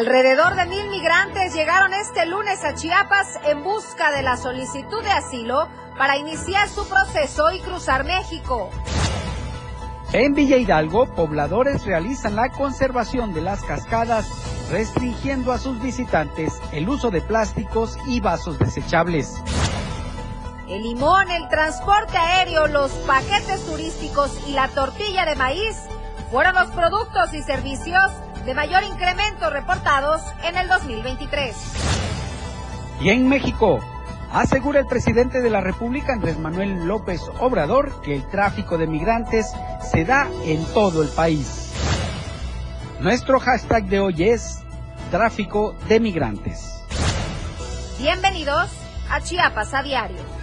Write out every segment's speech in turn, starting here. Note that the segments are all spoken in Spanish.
Alrededor de mil migrantes llegaron este lunes a Chiapas en busca de la solicitud de asilo para iniciar su proceso y cruzar México. En Villa Hidalgo, pobladores realizan la conservación de las cascadas, restringiendo a sus visitantes el uso de plásticos y vasos desechables. El limón, el transporte aéreo, los paquetes turísticos y la tortilla de maíz fueron los productos y servicios de mayor incremento reportados en el 2023. Y en México, asegura el presidente de la República, Andrés Manuel López Obrador, que el tráfico de migrantes se da en todo el país. Nuestro hashtag de hoy es tráfico de migrantes. Bienvenidos a Chiapas a diario.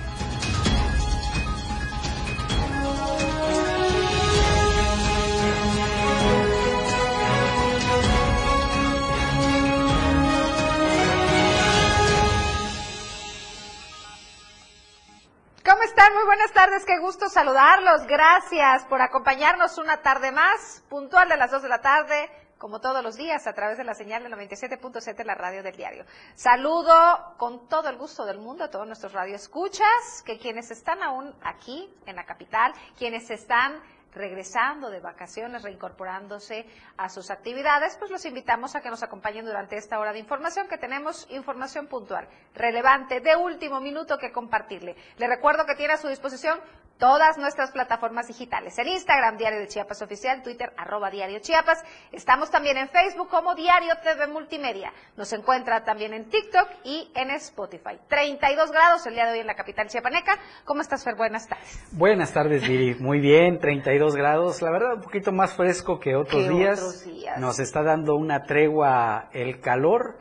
Están? Muy buenas tardes, qué gusto saludarlos. Gracias por acompañarnos una tarde más, puntual de las 2 de la tarde, como todos los días, a través de la señal de 97.7, la radio del diario. Saludo con todo el gusto del mundo a todos nuestros radioescuchas, que quienes están aún aquí en la capital, quienes están regresando de vacaciones, reincorporándose a sus actividades, pues los invitamos a que nos acompañen durante esta hora de información, que tenemos información puntual, relevante, de último minuto que compartirle. Le recuerdo que tiene a su disposición todas nuestras plataformas digitales. En Instagram, Diario de Chiapas Oficial, Twitter, arroba Diario Chiapas. Estamos también en Facebook como Diario TV Multimedia. Nos encuentra también en TikTok y en Spotify. 32 grados el día de hoy en la capital chiapaneca. ¿Cómo estás, Fer? Buenas tardes. Buenas tardes, Viri. Muy bien, 32 grados. La verdad, un poquito más fresco que otros, días. otros días. Nos está dando una tregua el calor.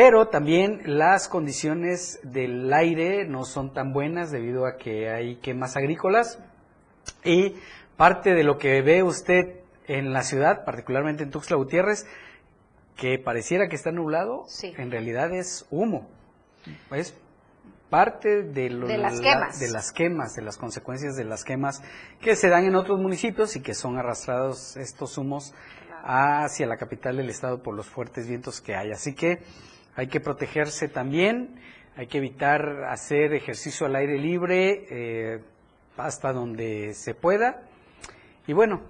Pero también las condiciones del aire no son tan buenas debido a que hay quemas agrícolas y parte de lo que ve usted en la ciudad, particularmente en Tuxtla Gutiérrez, que pareciera que está nublado, Sí. en realidad es humo. Es parte de, lo- De las la- de las quemas, de las consecuencias de las quemas que se dan en otros municipios y que son arrastrados estos humos hacia la capital del estado por los fuertes vientos que hay. Así que hay que protegerse también, hay que evitar hacer ejercicio al aire libre eh, hasta donde se pueda y bueno,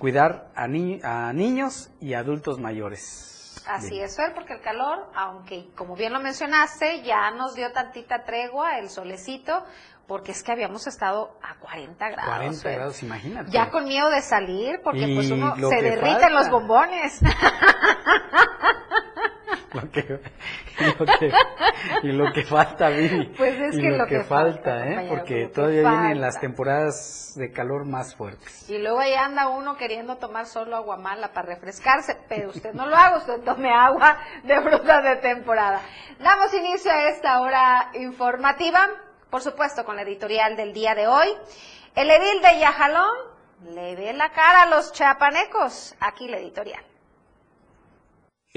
cuidar a, ni- a niños y adultos mayores. Así Bien. es, Fer, porque el calor, aunque como bien lo mencionaste, ya nos dio tantita tregua, el solecito, porque es que habíamos estado a 40 grados. 40 Fer. grados, imagínate. Ya con miedo de salir, porque Y pues uno se derriten falta. los bombones. lo que, y, lo que, y lo que falta, Vivi. Pues es y que lo, lo que, que falta, falta, ¿eh? Porque todavía vienen las temporadas de calor más fuertes. Y luego ahí anda uno queriendo tomar solo agua mala para refrescarse, pero usted no lo haga, usted tome agua de fruta de temporada. Damos inicio a esta hora informativa, por supuesto con la editorial del día de hoy. El edil de Yajalón le ve la cara a los chapanecos. Aquí la editorial.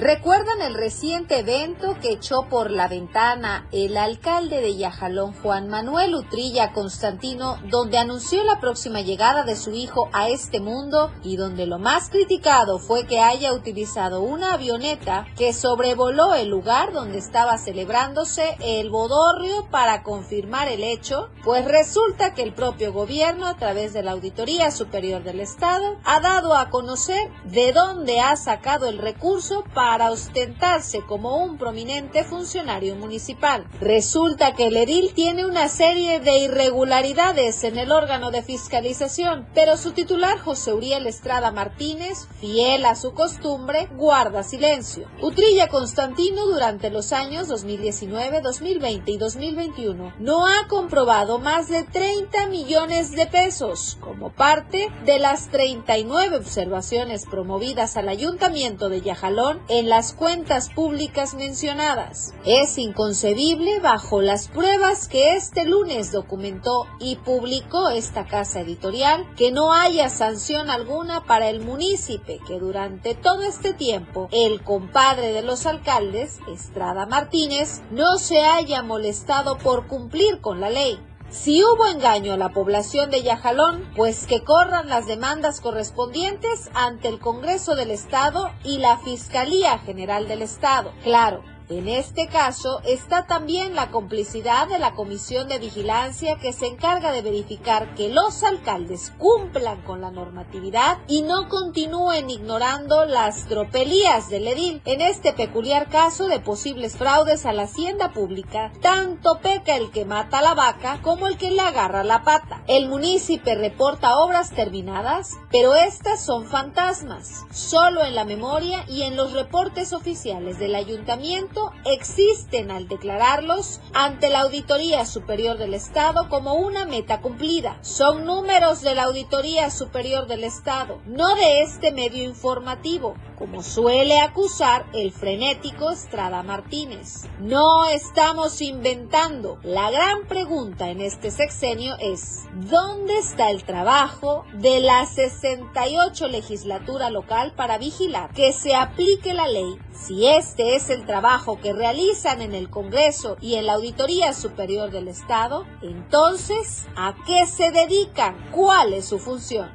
¿Recuerdan el reciente evento que echó por la ventana el alcalde de Yajalón, Juan Manuel Utrilla Constantino, donde anunció la próxima llegada de su hijo a este mundo y donde lo más criticado fue que haya utilizado una avioneta que sobrevoló el lugar donde estaba celebrándose el bodorrio para confirmar el hecho? Pues resulta que el propio gobierno, a través de la Auditoría Superior del Estado, ha dado a conocer de dónde ha sacado el recurso para ostentarse como un prominente funcionario municipal. Resulta que el edil tiene una serie de irregularidades en el órgano de fiscalización, pero su titular José Uriel Estrada Martínez, fiel a su costumbre, guarda silencio. Utrilla Constantino durante los años 2019, 2020 y 2021 no ha comprobado más de 30 millones de pesos como parte de las 39 observaciones promovidas al ayuntamiento de Yajalón en las cuentas públicas mencionadas. Es inconcebible bajo las pruebas que este lunes documentó y publicó esta casa editorial que no haya sanción alguna para el munícipe que durante todo este tiempo el compadre de los alcaldes, Estrada Martínez, no se haya molestado por cumplir con la ley. Si hubo engaño a la población de Yajalón, pues que corran las demandas correspondientes ante el Congreso del Estado y la Fiscalía General del Estado. Claro, en este caso está también la complicidad de la Comisión de Vigilancia que se encarga de verificar que los alcaldes cumplan con la normatividad y no continúen ignorando las tropelías del edil. En este peculiar caso de posibles fraudes a la hacienda pública, tanto peca el que mata a la vaca como el que le agarra la pata. El municipio reporta obras terminadas, pero estas son fantasmas. Solo en la memoria y en los reportes oficiales del ayuntamiento existen al declararlos ante la Auditoría Superior del Estado como una meta cumplida. Son números de la Auditoría Superior del Estado, no de este medio informativo, como suele acusar el frenético Estrada Martínez. No estamos inventando. La gran pregunta en este sexenio es, ¿dónde está el trabajo de la 68 legislatura local para vigilar que se aplique la ley? Si este es el trabajo que realizan en el Congreso y en la Auditoría Superior del Estado, entonces, ¿a qué se dedican? ¿Cuál es su función?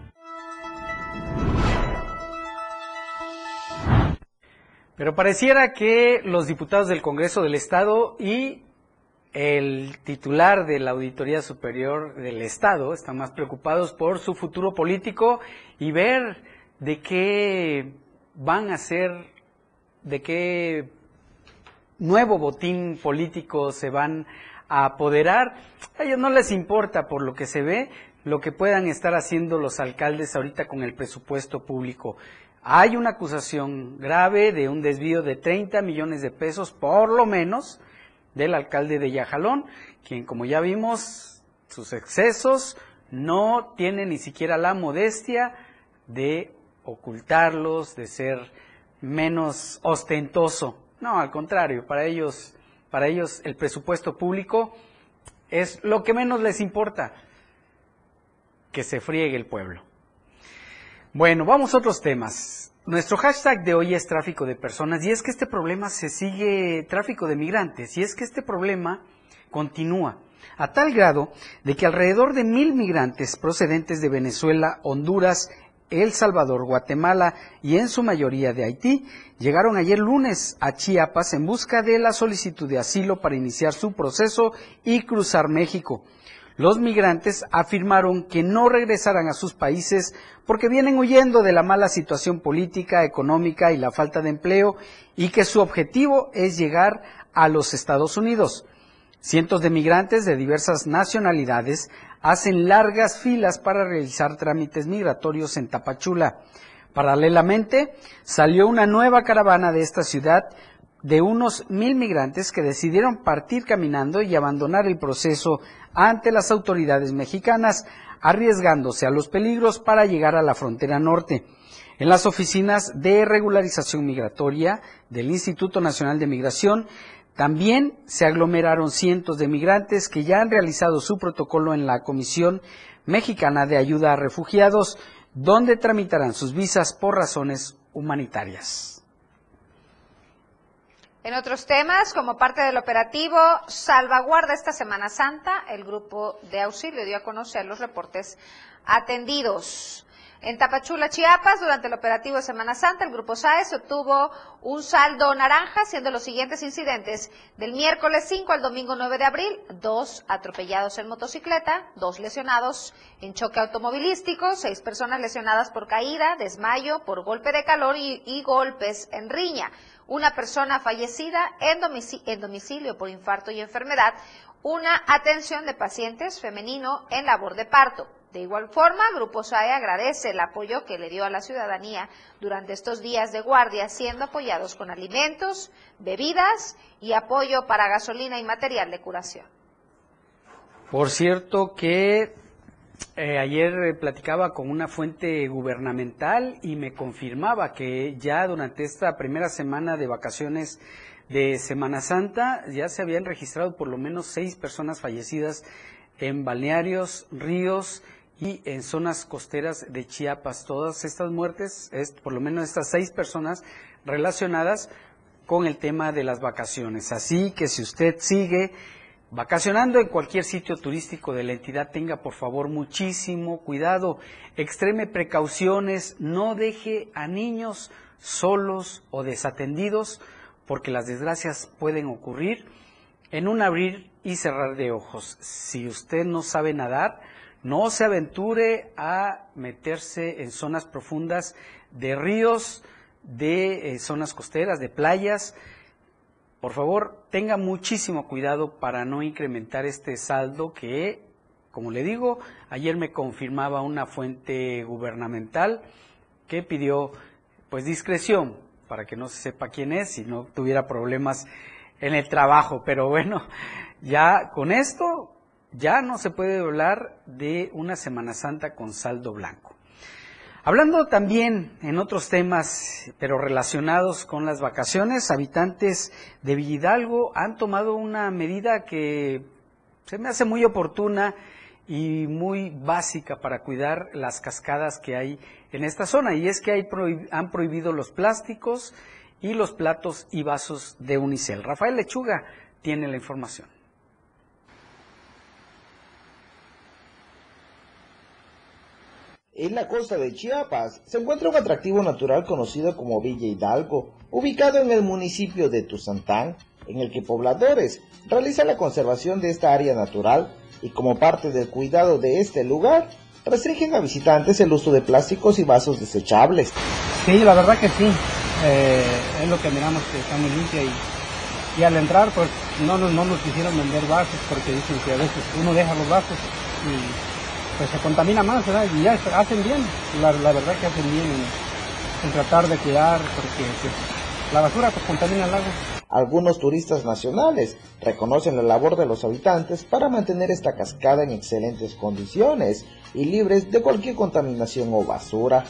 Pero pareciera que los diputados del Congreso del Estado y el titular de la Auditoría Superior del Estado están más preocupados por su futuro político y ver de qué van a ser, de qué nuevo botín político se van a apoderar. A ellos no les importa, por lo que se ve, lo que puedan estar haciendo los alcaldes ahorita con el presupuesto público. Hay una acusación grave de un desvío de 30 millones de pesos, por lo menos, del alcalde de Yajalón, quien, como ya vimos, sus excesos no tiene ni siquiera la modestia de ocultarlos, de ser menos ostentoso. No, al contrario, para ellos, para ellos el presupuesto público es lo que menos les importa, que se friegue el pueblo. Bueno, vamos a otros temas. Nuestro hashtag de hoy es tráfico de personas y es que este problema se sigue, tráfico de migrantes, y es que este problema continúa a tal grado de que alrededor de mil migrantes procedentes de Venezuela, Honduras el Salvador, Guatemala y en su mayoría de Haití, llegaron ayer lunes a Chiapas en busca de la solicitud de asilo para iniciar su proceso y cruzar México. Los migrantes afirmaron que no regresarán a sus países porque vienen huyendo de la mala situación política, económica y la falta de empleo y que su objetivo es llegar a los Estados Unidos. Cientos de migrantes de diversas nacionalidades hacen largas filas para realizar trámites migratorios en Tapachula. Paralelamente, salió una nueva caravana de esta ciudad de unos mil migrantes que decidieron partir caminando y abandonar el proceso ante las autoridades mexicanas, arriesgándose a los peligros para llegar a la frontera norte. En las oficinas de regularización migratoria del Instituto Nacional de Migración también se aglomeraron cientos de migrantes que ya han realizado su protocolo en la Comisión Mexicana de Ayuda a Refugiados, donde tramitarán sus visas por razones humanitarias. En otros temas, como parte del operativo Salvaguarda esta Semana Santa, el grupo de auxilio dio a conocer los reportes atendidos. En Tapachula, Chiapas, durante el operativo de Semana Santa, el Grupo SAES obtuvo un saldo naranja, siendo los siguientes incidentes. Del miércoles 5 al domingo 9 de abril, dos atropellados en motocicleta, dos lesionados en choque automovilístico, seis personas lesionadas por caída, desmayo, por golpe de calor y, golpes en riña, una persona fallecida en domicilio por infarto y enfermedad, una atención de pacientes femenino en labor de parto. De igual forma, Grupo SAE agradece el apoyo que le dio a la ciudadanía durante estos días de guardia, siendo apoyados con alimentos, bebidas y apoyo para gasolina y material de curación. Por cierto que eh, ayer platicaba con una fuente gubernamental y me confirmaba que ya durante esta primera semana de vacaciones de Semana Santa ya se habían registrado por lo menos seis personas fallecidas en balnearios, ríos y en zonas costeras de Chiapas. Todas estas muertes, es, por lo menos estas seis personas relacionadas con el tema de las vacaciones. Así que si usted sigue vacacionando en cualquier sitio turístico de la entidad, tenga por favor muchísimo cuidado, extreme precauciones, no deje a niños solos o desatendidos, porque las desgracias pueden ocurrir en un abrir y cerrar de ojos. Si usted no sabe nadar, no se aventure a meterse en zonas profundas de ríos, de eh, zonas costeras, de playas. Por favor, tenga muchísimo cuidado para no incrementar este saldo que, como le digo, ayer me confirmaba una fuente gubernamental que pidió pues discreción para que no se sepa quién es y no tuviera problemas en el trabajo. Pero bueno, ya con esto ya no se puede hablar de una Semana Santa con saldo blanco. Hablando también en otros temas, pero relacionados con las vacaciones, habitantes de Villidalgo han tomado una medida que se me hace muy oportuna y muy básica para cuidar las cascadas que hay en esta zona, y es que han prohibido los plásticos y los platos y vasos de unicel. Rafael Lechuga tiene la información. En la costa de Chiapas se encuentra un atractivo natural conocido como Villa Hidalgo, ubicado en el municipio de Tuzantán, en el que pobladores realizan la conservación de esta área natural y como parte del cuidado de este lugar, restringen a visitantes el uso de plásticos y vasos desechables. Sí, la verdad que sí, eh, es lo que miramos que está muy limpia y, al entrar pues no, no, no nos quisieron vender vasos porque dicen que a veces uno deja los vasos y pues se contamina más, ¿verdad? Y ya hacen bien, la, verdad que hacen bien en, tratar de cuidar, porque pues, la basura pues, contamina el agua. Algunos turistas nacionales reconocen la labor de los habitantes para mantener esta cascada en excelentes condiciones y libres de cualquier contaminación o basura.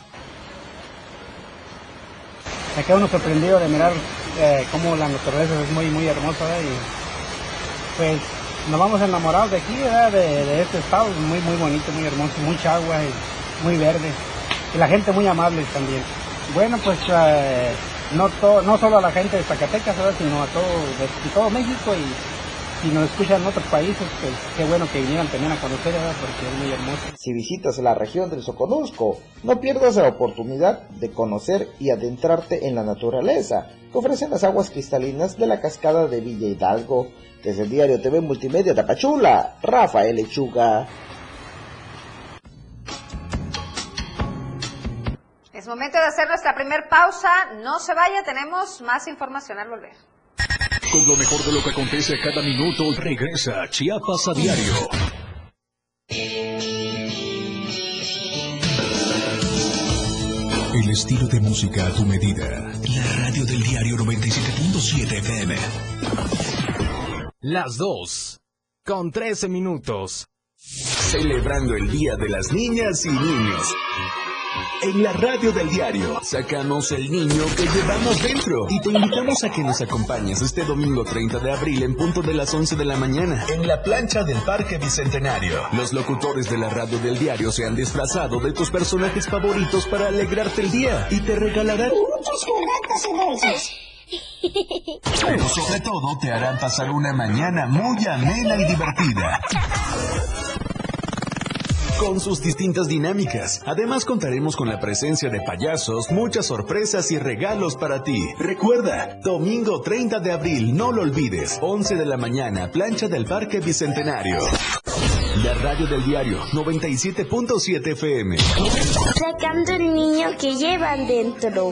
Me queda uno sorprendido de mirar eh, cómo la naturaleza es muy muy hermosa y pues nos vamos enamorados de aquí, De, este estado, muy, muy bonito, muy hermoso, mucha agua y muy verde. Y la gente muy amable también. Bueno, pues eh, no, no solo a la gente de Zacatecas, sino a todo, de, todo México y si nos escuchan en otros países, pues qué bueno que vinieran también a conocer, porque es muy hermoso. Si visitas la región del Soconusco, no pierdas la oportunidad de conocer y adentrarte en la naturaleza que ofrecen las aguas cristalinas de la cascada de Villa Hidalgo, desde el diario TV Multimedia Tapachula, Rafael Lechuga. Es momento de hacer nuestra primera pausa. No se vaya, tenemos más información al volver. Con lo mejor de lo que acontece cada minuto, regresa Chiapas a diario. El estilo de música a tu medida. La radio del diario 97.7 FM. Las dos, con 13 minutos. Celebrando el Día de las Niñas y Niños. En la radio del diario sacamos el niño que llevamos dentro y te invitamos a que nos acompañes este domingo 30 de abril en punto de las 11 de la mañana en la plancha del Parque Bicentenario. Los locutores de la radio del diario se han disfrazado de tus personajes favoritos para alegrarte el día y te regalarán muchos juguetes y dulces. Pero sobre todo te harán pasar una mañana muy amena y divertida con sus distintas dinámicas. Además contaremos con la presencia de payasos, muchas sorpresas y regalos para ti. Recuerda, domingo 30 de abril, no lo olvides, 11 de la mañana, plancha del Parque Bicentenario. La radio del diario 97.7 FM. Sacando el niño que llevan dentro.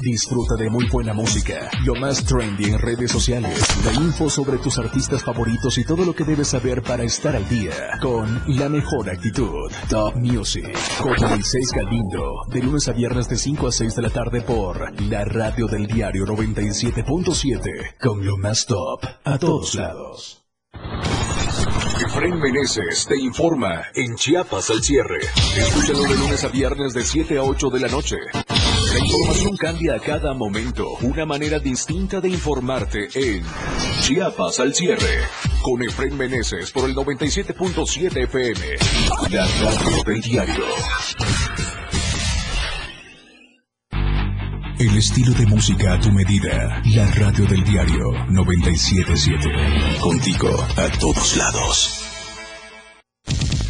Disfruta de muy buena música, lo más trendy en redes sociales, la info sobre tus artistas favoritos y todo lo que debes saber para estar al día con la mejor actitud. Top Music con Moisés Galindo, de lunes a viernes de 5 a 6 de la tarde por la radio del diario 97.7 con lo más top a todos lados. Efraín Meneses te informa en Chiapas al cierre. Escúchalo de lunes a viernes de 7 a 8 de la noche. La información cambia a cada momento. Una manera distinta de informarte en Chiapas al cierre. Con Efraín Meneses por el 97.7 FM. La radio del diario. El estilo de música a tu medida. La radio del diario 977. Contigo a todos lados.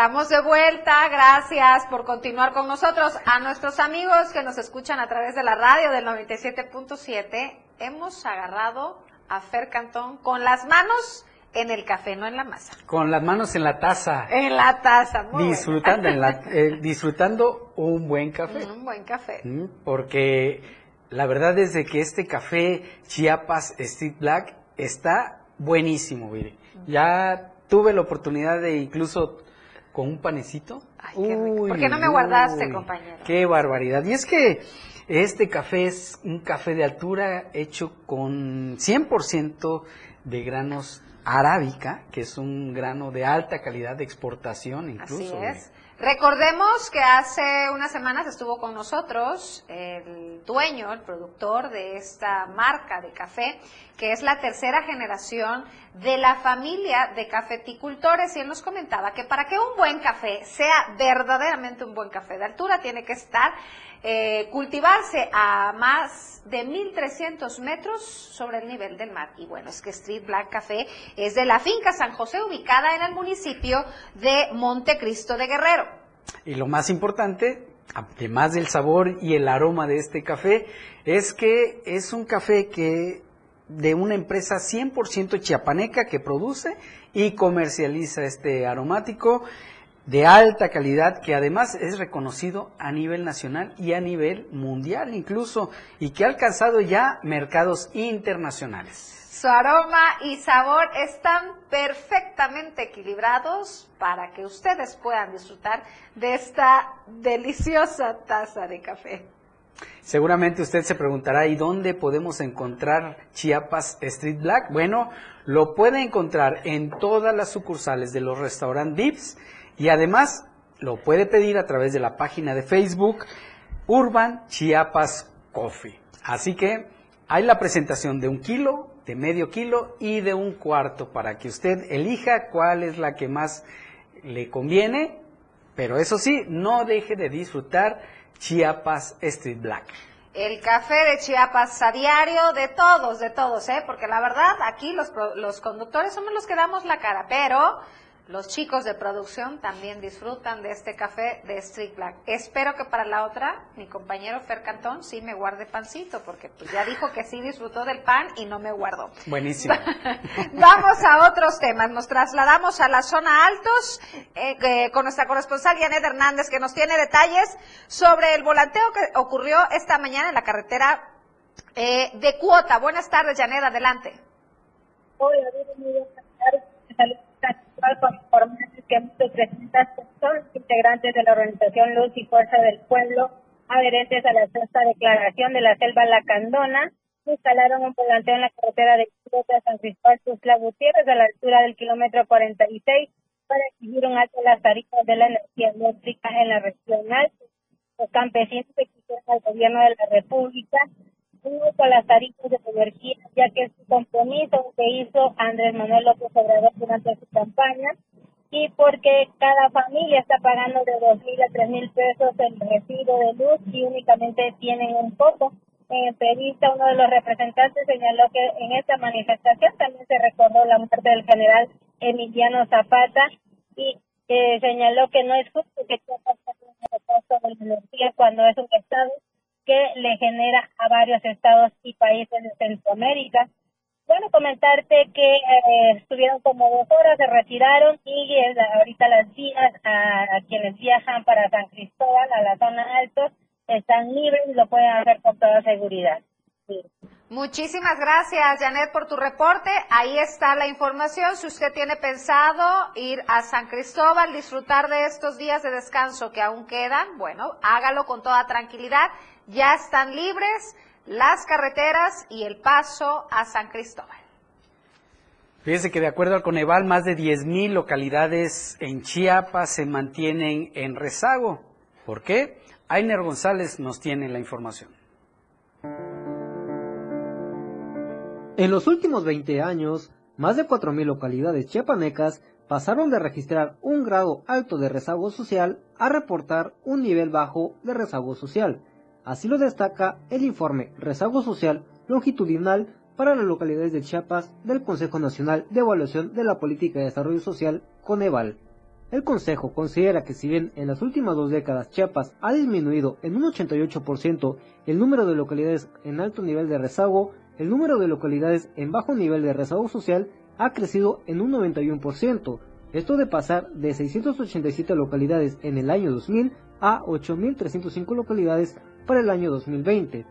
Estamos de vuelta, gracias por continuar con nosotros. A nuestros amigos que nos escuchan a través de la radio del 97.7, hemos agarrado a Fer Cantón con las manos en el café, no en la masa. Con las manos en la taza. En la taza, muy disfrutando, en la, eh, disfrutando un buen café. Un buen café. Mm, porque la verdad es de que este café Chiapas Street Black está buenísimo, mire. Ya tuve la oportunidad de incluso con un panecito. Ay, qué rico. ¿Por qué no me guardaste, compañero? Qué barbaridad. Y es que este café es un café de altura hecho con 100% de granos arábica, que es un grano de alta calidad de exportación incluso. Así es. Recordemos que hace unas semanas estuvo con nosotros el dueño, el productor de esta marca de café, que es la tercera generación de la familia de cafeticultores. Y él nos comentaba que para que un buen café sea verdaderamente un buen café de altura, tiene que estar, eh, cultivarse a más de 1300 metros sobre el nivel del mar. Y bueno, es que Street Black Café es de la finca San José, ubicada en el municipio de Montecristo de Guerrero. Y lo más importante, además del sabor y el aroma de este café, es que es un café que de una empresa 100% chiapaneca que produce y comercializa este aromático de alta calidad que además es reconocido a nivel nacional y a nivel mundial incluso y que ha alcanzado ya mercados internacionales. Su aroma y sabor están perfectamente equilibrados para que ustedes puedan disfrutar de esta deliciosa taza de café. Seguramente usted se preguntará, ¿y dónde podemos encontrar Chiapas Street Black? Bueno, lo puede encontrar en todas las sucursales de los restaurantes Vips y además lo puede pedir a través de la página de Facebook Urban Chiapas Coffee. Así que hay la presentación de un kilo, de medio kilo y de un cuarto para que usted elija cuál es la que más le conviene, pero eso sí, no deje de disfrutar Chiapas Street Black. El café de Chiapas a diario, de todos, de todos, ¿eh? Porque la verdad, aquí los, los conductores somos los que damos la cara, pero los chicos de producción también disfrutan de este café de Street Black. Espero que para la otra, mi compañero Fer Cantón sí me guarde pancito, porque pues ya dijo que sí disfrutó del pan y no me guardó. Buenísimo. Vamos a otros temas. Nos trasladamos a la zona altos eh, con nuestra corresponsal Janet Hernández, que nos tiene detalles sobre el volanteo que ocurrió esta mañana en la carretera eh, de Cuota. Buenas tardes, Janet, adelante. Hola, tardes con informantes que más de 300 personas integrantes de la organización Luz y Fuerza del Pueblo, adherentes a la sexta declaración de la selva Lacandona, instalaron un volanteo en la carretera de San Cristóbal Tuzla Gutiérrez a la altura del kilómetro 46 para exigir un alto en las tarifas de la energía eléctrica en la región alta. Los campesinos exigieron al gobierno de la República con las tarifas de energía, ya que es un compromiso que hizo Andrés Manuel López Obrador durante su campaña y porque cada familia está pagando de dos mil a tres mil pesos el recibo de luz y únicamente tienen un poco. En entrevista, uno de los representantes señaló que en esta manifestación también se recordó la muerte del general Emiliano Zapata y eh, señaló que no es justo que Chiapas tenga un costo de la energía cuando es un estado que le genera a varios estados y países de Centroamérica. Bueno, comentarte que eh, estuvieron como dos horas, se retiraron y eh, ahorita las vías a, quienes viajan para San Cristóbal, a la zona alto, están libres y lo pueden hacer con toda seguridad. Muchísimas gracias, Janet, por tu reporte. Ahí está la información. Si usted tiene pensado ir a San Cristóbal, disfrutar de estos días de descanso que aún quedan, bueno, hágalo con toda tranquilidad. Ya están libres las carreteras y el paso a San Cristóbal. Fíjese que de acuerdo al Coneval, más de 10.000 localidades en Chiapas se mantienen en rezago. ¿Por qué? Ainer González nos tiene la información. En los últimos 20 años, más de 4.000 localidades chiapanecas pasaron de registrar un grado alto de rezago social a reportar un nivel bajo de rezago social. Así lo destaca el informe Rezago Social Longitudinal para las localidades de Chiapas del Consejo Nacional de Evaluación de la Política de Desarrollo Social, Coneval. El Consejo considera que si bien en las últimas dos décadas Chiapas ha disminuido en un 88% el número de localidades en alto nivel de rezago, el número de localidades en bajo nivel de rezago social ha crecido en un 91%, esto de pasar de 687 localidades en el año 2000 a 8.305 localidades para el año 2020.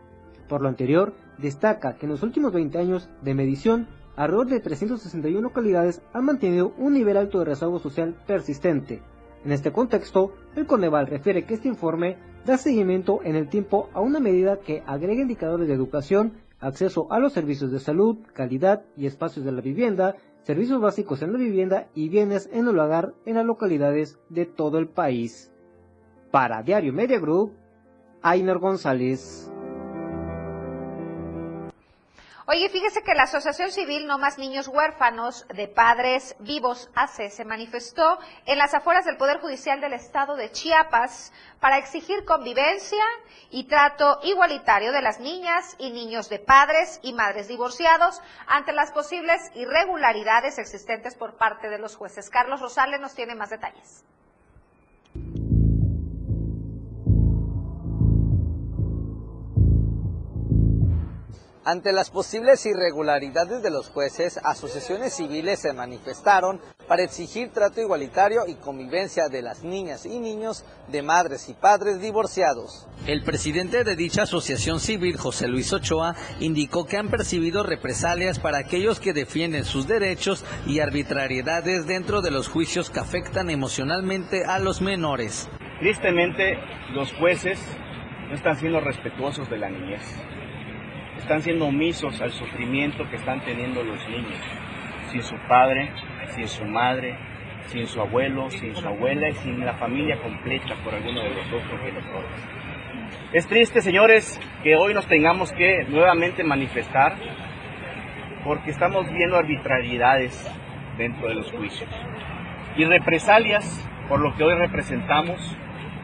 Por lo anterior, destaca que en los últimos 20 años de medición, alrededor de 361 localidades han mantenido un nivel alto de rezago social persistente. En este contexto, el Coneval refiere que este informe da seguimiento en el tiempo a una medida que agrega indicadores de educación, acceso a los servicios de salud, calidad y espacios de la vivienda, servicios básicos en la vivienda y bienes en el hogar en las localidades de todo el país. Para Diario Media Group, Ainer González. Oye, fíjese que la Asociación Civil No Más Niños Huérfanos de Padres Vivos ACE se manifestó en las afueras del Poder Judicial del Estado de Chiapas para exigir convivencia y trato igualitario de las niñas y niños de padres y madres divorciados ante las posibles irregularidades existentes por parte de los jueces. Carlos Rosales nos tiene más detalles. Ante las posibles irregularidades de los jueces, asociaciones civiles se manifestaron para exigir trato igualitario y convivencia de las niñas y niños de madres y padres divorciados. El presidente de dicha asociación civil, José Luis Ochoa, indicó que han percibido represalias para aquellos que defienden sus derechos y arbitrariedades dentro de los juicios que afectan emocionalmente a los menores. Tristemente, los jueces no están siendo respetuosos de la niñez están siendo omisos al sufrimiento que están teniendo los niños, sin su padre, sin su madre, sin su abuelo, sin su abuela y sin la familia completa por alguno de los dos progenitores. Es triste, señores, que hoy nos tengamos que nuevamente manifestar porque estamos viendo arbitrariedades dentro de los juicios y represalias por lo que hoy representamos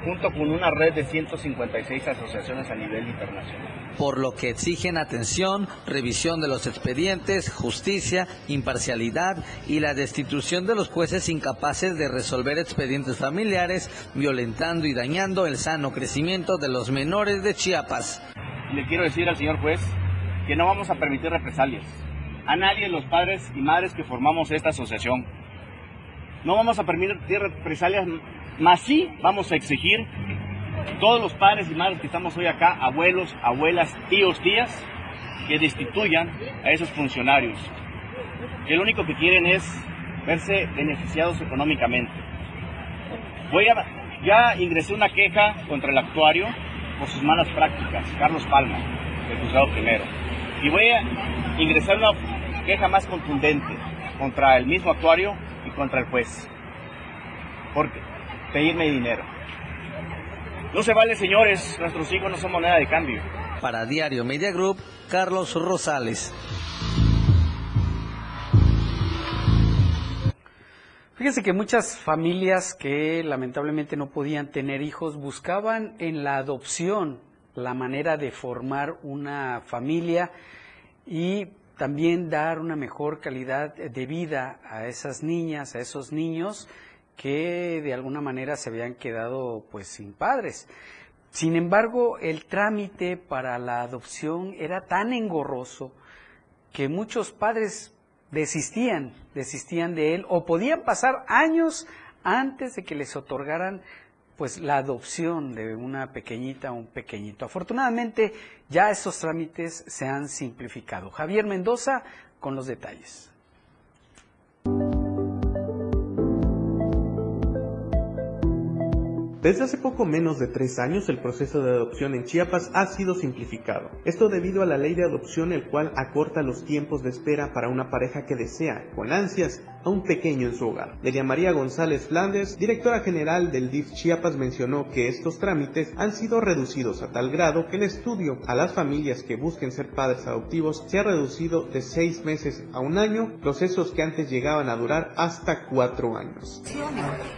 junto con una red de 156 asociaciones a nivel internacional. Por lo que exigen atención, revisión de los expedientes, justicia, imparcialidad y la destitución de los jueces incapaces de resolver expedientes familiares, violentando y dañando el sano crecimiento de los menores de Chiapas. Le quiero decir al señor juez que no vamos a permitir represalias. A nadie, los padres y madres que formamos esta asociación. No vamos a permitir represalias más sí vamos a exigir todos los padres y madres que estamos hoy acá, abuelos, abuelas, tíos, tías, que destituyan a esos funcionarios, que lo único que quieren es verse beneficiados económicamente. Voy a, ya ingresé una queja contra el actuario por sus malas prácticas, Carlos Palma, del juzgado primero. Y voy a ingresar una queja más contundente contra el mismo actuario y contra el juez. Porque pedirme dinero. No se vale, señores, nuestros hijos no son moneda de cambio. Para Diario Media Group, Carlos Rosales. Fíjese que muchas familias que lamentablemente no podían tener hijos buscaban en la adopción la manera de formar una familia y también dar una mejor calidad de vida a esas niñas, a esos niños que de alguna manera se habían quedado pues sin padres. Sin embargo, el trámite para la adopción era tan engorroso que muchos padres desistían, desistían de él o podían pasar años antes de que les otorgaran pues la adopción de una pequeñita o un pequeñito. Afortunadamente ya esos trámites se han simplificado. Javier Mendoza con los detalles. Desde hace poco menos de tres años el proceso de adopción en Chiapas ha sido simplificado. Esto debido a la ley de adopción el cual acorta los tiempos de espera para una pareja que desea, con ansias, a un pequeño en su hogar. Delia María González Flandes, directora general del DIF Chiapas, mencionó que estos trámites han sido reducidos a tal grado que el estudio a las familias que busquen ser padres adoptivos se ha reducido de seis meses a un año, procesos que antes llegaban a durar hasta cuatro años.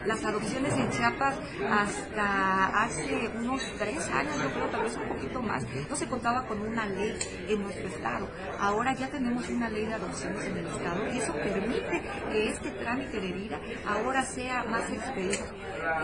Las adopciones en Chiapas hace unos tres años, yo creo tal vez un poquito más, no se contaba con una ley en nuestro estado. Ahora ya tenemos una ley de adopciones en el estado y eso permite que este trámite de vida ahora sea más expedito.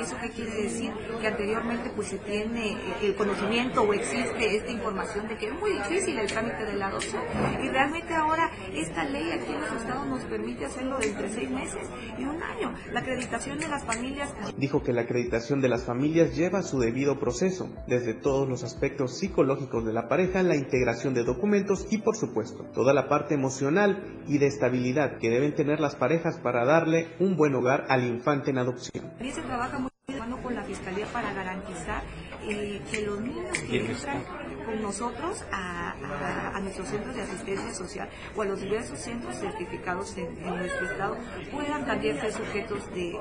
¿Eso qué quiere decir? Que anteriormente pues se tiene eh, el conocimiento o existe esta información de que es muy difícil el trámite de la adopción y realmente ahora esta ley aquí en nuestro estado nos permite hacerlo entre seis meses y un año. La acreditación de las familias... Dijo que la acreditación de las familias lleva su debido proceso, desde todos los aspectos psicológicos de la pareja, la integración de documentos y por supuesto toda la parte emocional y de estabilidad que deben tener las parejas para darle un buen hogar al infante en adopción. Con la Fiscalía para garantizar eh, que los niños que entran con nosotros a, nuestros centros de asistencia social o a los diversos centros certificados en, nuestro estado puedan también ser sujetos de,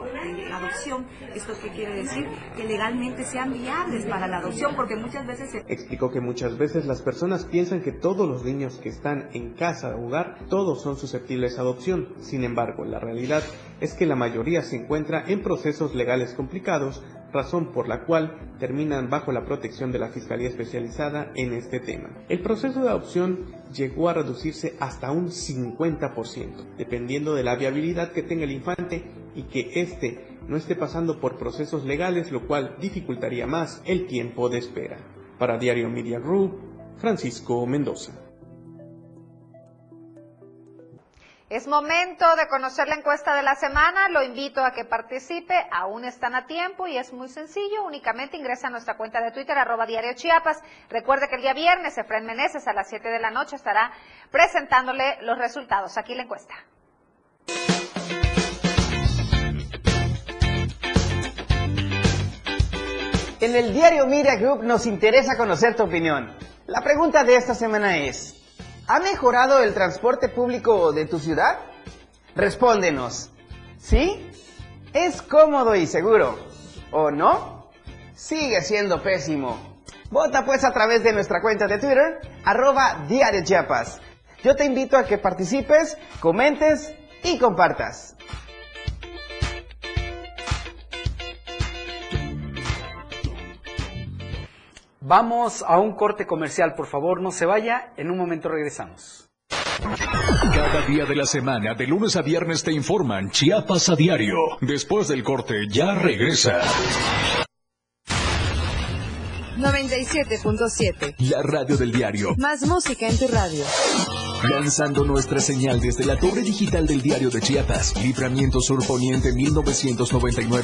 adopción. ¿Esto qué quiere decir? Que legalmente sean viables para la adopción, porque muchas veces... Explicó que muchas veces las personas piensan que todos los niños que están en casa o hogar, todos son susceptibles a adopción. Sin embargo, la realidad es que la mayoría se encuentra en procesos legales complicados razón por la cual terminan bajo la protección de la Fiscalía Especializada en este tema. El proceso de adopción llegó a reducirse hasta un 50%, dependiendo de la viabilidad que tenga el infante y que éste no esté pasando por procesos legales, lo cual dificultaría más el tiempo de espera. Para Diario Media Group, Francisco Mendoza. Es momento de conocer la encuesta de la semana. Lo invito a que participe. Aún están a tiempo y es muy sencillo. Únicamente ingresa a nuestra cuenta de Twitter, arroba diario Chiapas. Recuerde que el día viernes, Efraín Meneses a las 7 de la noche estará presentándole los resultados. Aquí la encuesta. En el diario Media Group nos interesa conocer tu opinión. La pregunta de esta semana es, ¿Ha mejorado el transporte público de tu ciudad? Respóndenos. ¿Sí? ¿Es cómodo y seguro? ¿O no? Sigue siendo pésimo. Vota pues a través de nuestra cuenta de Twitter, arroba Diario Chiapas. Yo te invito a que participes, comentes y compartas. Vamos a un corte comercial, por favor, no se vaya, en un momento regresamos. Cada día de la semana, de lunes a viernes, te informan Chiapas a diario. Después del corte, ya regresa. 97.7. La radio del diario. Más música en tu radio. Lanzando nuestra señal desde la torre digital del diario de Chiapas, Libramiento Sur Poniente 1999.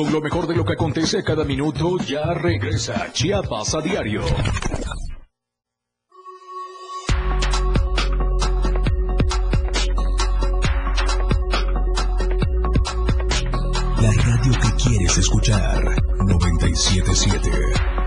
Con lo mejor de lo que acontece cada minuto, ya regresa Chiapas a diario. La radio que quieres escuchar, 977.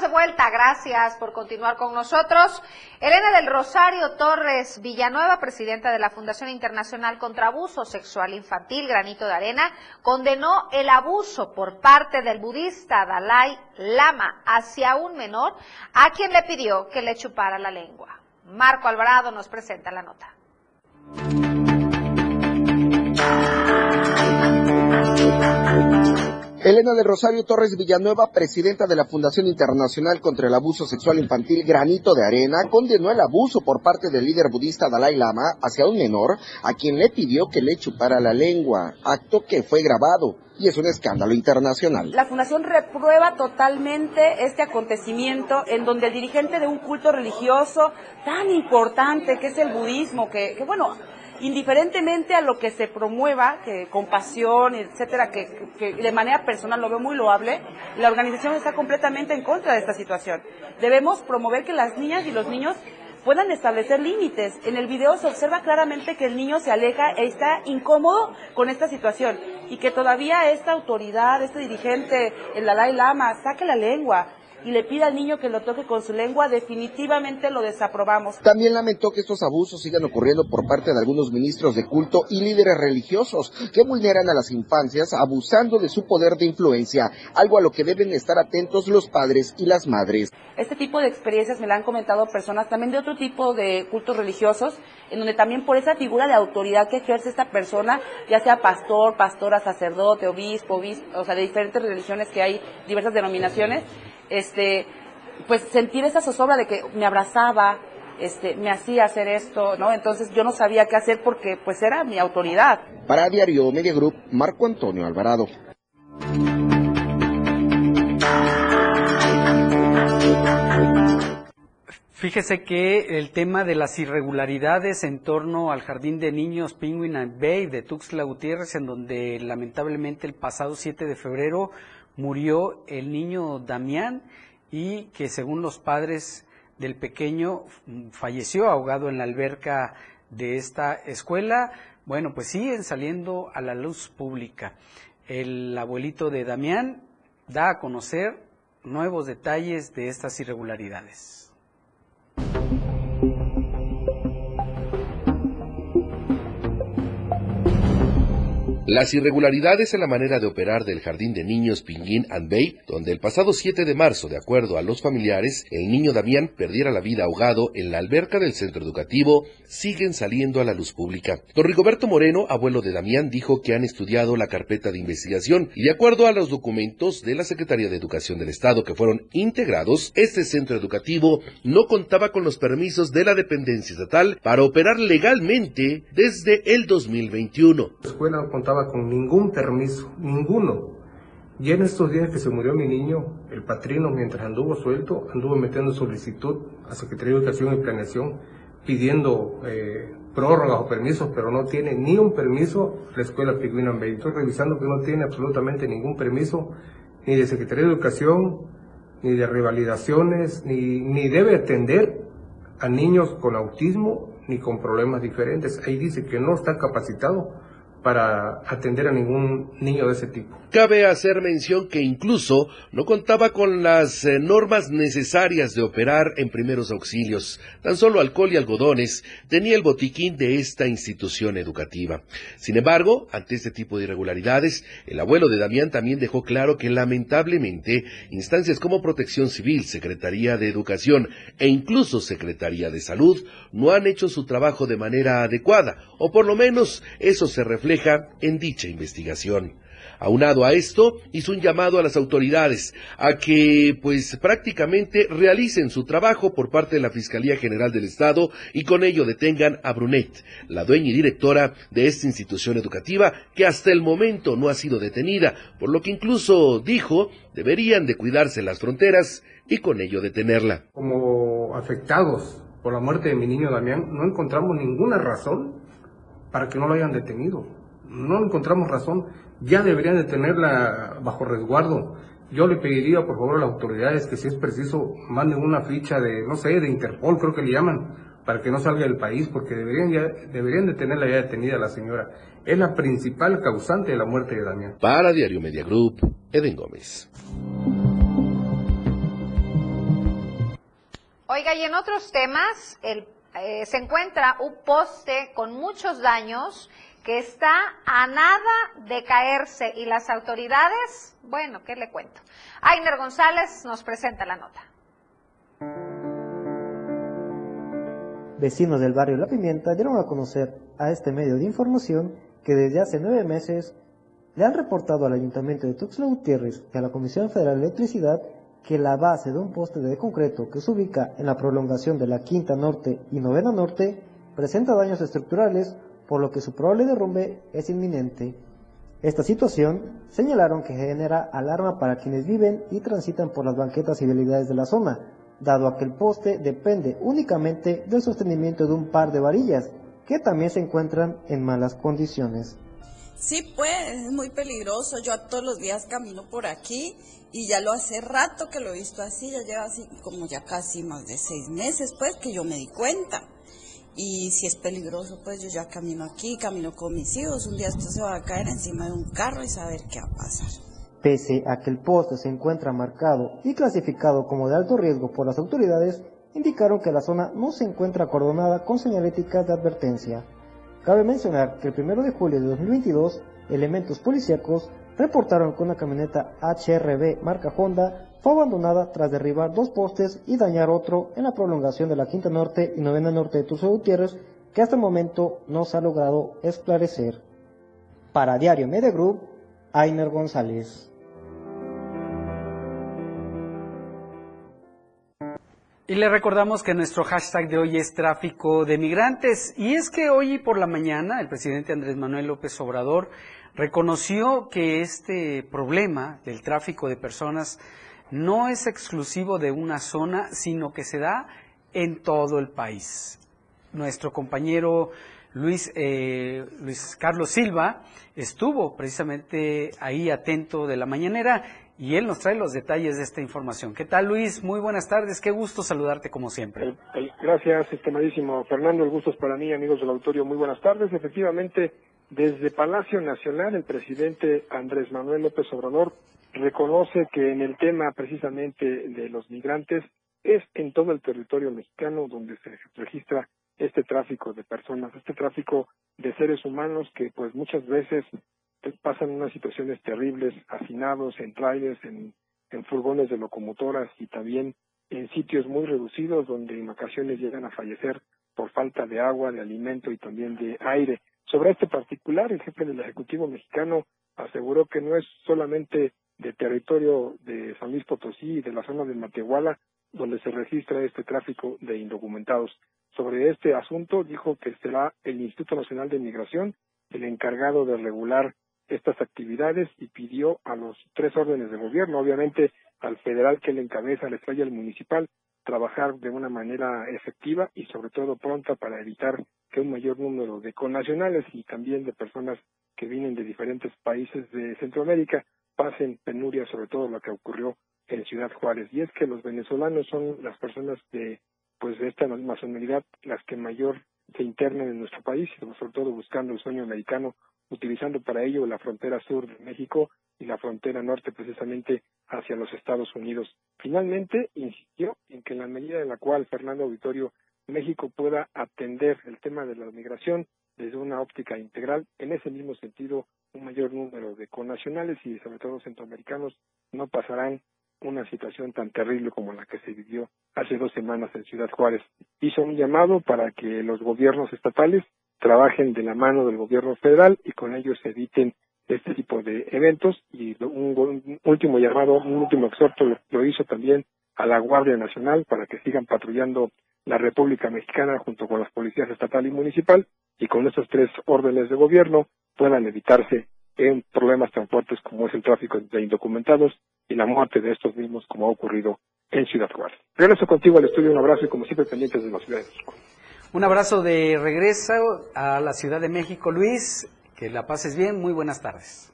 De vuelta, gracias por continuar con nosotros. Elena del Rosario Torres Villanueva, presidenta de la Fundación Internacional contra Abuso Sexual Infantil Granito de Arena, condenó el abuso por parte del budista Dalai Lama hacia un menor a quien le pidió que le chupara la lengua. Marco Alvarado nos presenta la nota. Elena del Rosario Torres Villanueva, presidenta de la Fundación Internacional contra el Abuso Sexual Infantil Granito de Arena, condenó el abuso por parte del líder budista Dalai Lama hacia un menor a quien le pidió que le chupara la lengua, acto que fue grabado y es un escándalo internacional. La Fundación reprueba totalmente este acontecimiento en donde el dirigente de un culto religioso tan importante que es el budismo, que, que bueno, indiferentemente a lo que se promueva, que compasión, etcétera, que, que, de manera personal lo veo muy loable, la organización está completamente en contra de esta situación. Debemos promover que las niñas y los niños puedan establecer límites. En el video se observa claramente que el niño se aleja e está incómodo con esta situación y que todavía esta autoridad, este dirigente, el Dalai Lama, saque la lengua y le pida al niño que lo toque con su lengua, definitivamente lo desaprobamos. También lamentó que estos abusos sigan ocurriendo por parte de algunos ministros de culto y líderes religiosos que vulneran a las infancias abusando de su poder de influencia, algo a lo que deben estar atentos los padres y las madres. Este tipo de experiencias me la han comentado personas también de otro tipo de cultos religiosos, en donde también por esa figura de autoridad que ejerce esta persona, ya sea pastor, pastora, sacerdote, obispo, obispo, o sea, de diferentes religiones que hay, diversas denominaciones, este, pues sentir esa zozobra de que me abrazaba, este, me hacía hacer esto, ¿no? Entonces yo no sabía qué hacer porque pues era mi autoridad. Para Diario Media Group, Marco Antonio Alvarado. Fíjese que el tema de las irregularidades en torno al jardín de niños Penguin and Bay de Tuxtla Gutiérrez, en donde lamentablemente el pasado 7 de febrero murió el niño Damián y que según los padres del pequeño falleció ahogado en la alberca de esta escuela. Bueno, pues siguen saliendo a la luz pública. El abuelito de Damián da a conocer nuevos detalles de estas irregularidades. Las irregularidades en la manera de operar del jardín de niños Pinguín and Bay, donde el pasado 7 de marzo, de acuerdo a los familiares, el niño Damián perdiera la vida ahogado en la alberca del centro educativo, siguen saliendo a la luz pública. Don Rigoberto Moreno, abuelo de Damián, dijo que han estudiado la carpeta de investigación y de acuerdo a los documentos de la Secretaría de Educación del Estado que fueron integrados, este centro educativo no contaba con los permisos de la dependencia estatal para operar legalmente desde el 2021. La escuela no con ningún permiso, ninguno. Y en estos días que se murió mi niño, el patrino, mientras anduvo suelto, anduvo metiendo solicitud a Secretaría de Educación y Planeación pidiendo eh, prórrogas o permisos, pero no tiene ni un permiso la escuela Piguina Bay. Estoy revisando que no tiene absolutamente ningún permiso ni de Secretaría de Educación, ni de revalidaciones, ni, ni debe atender a niños con autismo ni con problemas diferentes. Ahí dice que no está capacitado para atender a ningún niño de ese tipo. Cabe hacer mención que incluso no contaba con las eh, normas necesarias de operar en primeros auxilios. Tan solo alcohol y algodones tenía el botiquín de esta institución educativa. Sin embargo, ante este tipo de irregularidades, el abuelo de Damián también dejó claro que lamentablemente instancias como Protección Civil, Secretaría de Educación e incluso Secretaría de Salud no han hecho su trabajo de manera adecuada, o por lo menos eso se refleja en dicha investigación. Aunado a esto, hizo un llamado a las autoridades a que, pues, prácticamente realicen su trabajo por parte de la Fiscalía General del Estado y con ello detengan a Brunet, la dueña y directora de esta institución educativa, que hasta el momento no ha sido detenida, por lo que incluso dijo deberían de cuidarse las fronteras y con ello detenerla. Como afectados por la muerte de mi niño Damián, no encontramos ninguna razón para que no lo hayan detenido. No encontramos razón ya deberían de tenerla bajo resguardo. Yo le pediría, por favor, a las autoridades que si es preciso manden una ficha de, no sé, de Interpol, creo que le llaman, para que no salga del país, porque deberían, ya, deberían de tenerla ya detenida la señora. Es la principal causante de la muerte de Damián. Para Diario Media Group, Eden Gómez. Oiga, y en otros temas, el, eh, se encuentra un poste con muchos daños está a nada de caerse y las autoridades, bueno, ¿qué le cuento? Ainer González nos presenta la nota. Vecinos del barrio La Pimienta dieron a conocer a este medio de información que desde hace nueve meses le han reportado al Ayuntamiento de Tuxtla Gutiérrez y a la Comisión Federal de Electricidad que la base de un poste de concreto que se ubica en la prolongación de la Quinta Norte y Novena Norte presenta daños estructurales por lo que su probable derrumbe es inminente. Esta situación señalaron que genera alarma para quienes viven y transitan por las banquetas y vialidades de la zona, dado que el poste depende únicamente del sostenimiento de un par de varillas, que también se encuentran en malas condiciones. Sí, pues, es muy peligroso. Yo todos los días camino por aquí y ya lo hace rato que lo he visto así, ya lleva así como ya casi más de seis meses, pues, que yo me di cuenta y si es peligroso, pues yo ya camino aquí, camino con mis hijos, un día esto se va a caer encima de un carro y saber qué va a pasar. Pese a que el poste se encuentra marcado y clasificado como de alto riesgo por las autoridades, indicaron que la zona no se encuentra acordonada con señaléticas de advertencia. Cabe mencionar que el 1 de julio de 2022, elementos policíacos reportaron que una camioneta HRB marca Honda fue abandonada tras derribar dos postes y dañar otro en la prolongación de la Quinta Norte y Novena Norte de Tuzo Gutiérrez, que hasta el momento no se ha logrado esclarecer. Para Diario Media Group, Ainer González. Y le recordamos que nuestro hashtag de hoy es tráfico de migrantes. Y es que hoy por la mañana el presidente Andrés Manuel López Obrador reconoció que este problema del tráfico de personas no es exclusivo de una zona, sino que se da en todo el país. Nuestro compañero Luis, eh, Luis Carlos Silva estuvo precisamente ahí atento de la mañanera y él nos trae los detalles de esta información. ¿Qué tal Luis? Muy buenas tardes, qué gusto saludarte como siempre. Gracias, estimadísimo Fernando, el gusto es para mí, amigos del auditorio, muy buenas tardes. Efectivamente, desde Palacio Nacional, el presidente Andrés Manuel López Obrador reconoce que en el tema precisamente de los migrantes es en todo el territorio mexicano donde se registra este tráfico de personas, este tráfico de seres humanos que pues muchas veces pasan unas situaciones terribles, hacinados en trailers, en, en furgones de locomotoras y también en sitios muy reducidos donde en ocasiones llegan a fallecer por falta de agua, de alimento y también de aire. Sobre este particular, el jefe del Ejecutivo mexicano aseguró que no es solamente de territorio de San Luis Potosí y de la zona de Matehuala donde se registra este tráfico de indocumentados. Sobre este asunto dijo que será el Instituto Nacional de Migración el encargado de regular estas actividades y pidió a los tres órdenes de gobierno, obviamente al federal que le encabeza, al estatal y al municipal, trabajar de una manera efectiva y sobre todo pronta para evitar que un mayor número de connacionales y también de personas que vienen de diferentes países de Centroamérica pasen penuria, sobre todo lo que ocurrió en Ciudad Juárez. Y es que los venezolanos son las personas de pues de esta nacionalidad las que mayor se internan en nuestro país, sobre todo buscando el sueño americano, utilizando para ello la frontera sur de México y la frontera norte precisamente hacia los Estados Unidos. Finalmente, insistió en que en la medida en la cual Fernando Auditorio México pueda atender el tema de la migración desde una óptica integral, en ese mismo sentido, un mayor número de connacionales y sobre todo centroamericanos no pasarán una situación tan terrible como la que se vivió hace dos semanas en Ciudad Juárez. Hizo un llamado para que los gobiernos estatales trabajen de la mano del gobierno federal y con ellos eviten este tipo de eventos y un, último llamado, un último exhorto lo, hizo también a la Guardia Nacional para que sigan patrullando la República Mexicana junto con las policías estatal y municipal y con estos tres órdenes de gobierno puedan evitarse en problemas tan fuertes como es el tráfico de indocumentados y la muerte de estos mismos como ha ocurrido en Ciudad Juárez. Regreso contigo al estudio, un abrazo y como siempre pendientes de la Ciudad de México. Un abrazo de regreso a la Ciudad de México, Luis. Que la pases bien. Muy buenas tardes.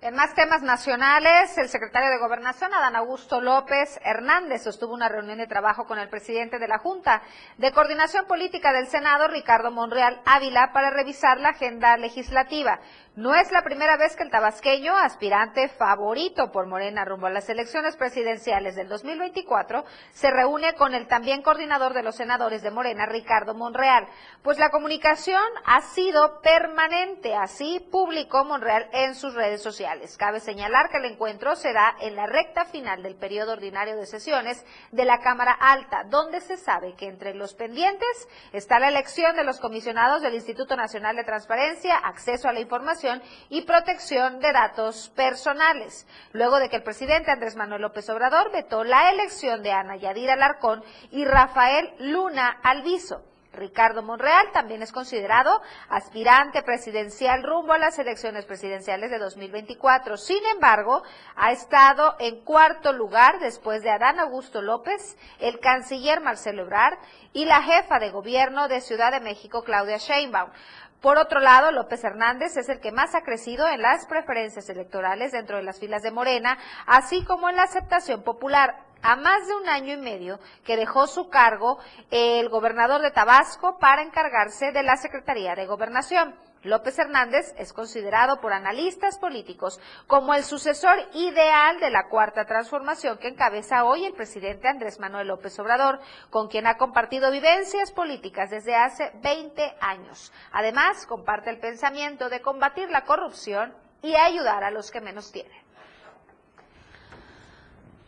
En más temas nacionales, el secretario de Gobernación, Adán Augusto López Hernández, sostuvo una reunión de trabajo con el presidente de la Junta de Coordinación Política del Senado, Ricardo Monreal Ávila, para revisar la agenda legislativa. No es la primera vez que el tabasqueño, aspirante favorito por Morena rumbo a las elecciones presidenciales del 2024, se reúne con el también coordinador de los senadores de Morena, Ricardo Monreal, pues la comunicación ha sido permanente, así publicó Monreal en sus redes sociales. Cabe señalar que el encuentro será en la recta final del periodo ordinario de sesiones de la Cámara Alta, donde se sabe que entre los pendientes está la elección de los comisionados del Instituto Nacional de Transparencia, acceso a la información, y protección de datos personales, luego de que el presidente Andrés Manuel López Obrador vetó la elección de Ana Yadira Alarcón y Rafael Luna Alviso. Ricardo Monreal también es considerado aspirante presidencial rumbo a las elecciones presidenciales de 2024. Sin embargo, ha estado en cuarto lugar después de Adán Augusto López, el canciller Marcelo Ebrard y la jefa de gobierno de Ciudad de México, Claudia Sheinbaum. Por otro lado, López Hernández es el que más ha crecido en las preferencias electorales dentro de las filas de Morena, así como en la aceptación popular. A más de un año y medio que dejó su cargo el gobernador de Tabasco para encargarse de la Secretaría de Gobernación. López Hernández es considerado por analistas políticos como el sucesor ideal de la cuarta transformación que encabeza hoy el presidente Andrés Manuel López Obrador, con quien ha compartido vivencias políticas desde hace 20 años. Además, comparte el pensamiento de combatir la corrupción y ayudar a los que menos tienen.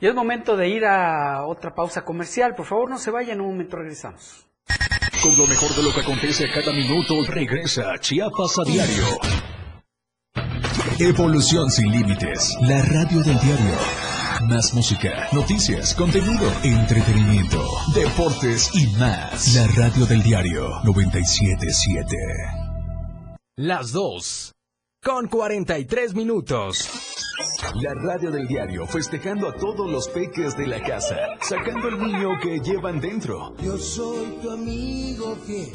Y es momento de ir a otra pausa comercial. Por favor, no se vayan, en un momento regresamos. Con lo mejor de lo que acontece cada minuto, regresa Chiapas a diario. Evolución sin límites, la radio del diario. Más música, noticias, contenido, entretenimiento, deportes y más. La radio del diario 977. Las dos. Con 43 minutos. La radio del diario festejando a todos los peques de la casa, sacando el niño que llevan dentro. Yo soy tu amigo fiel.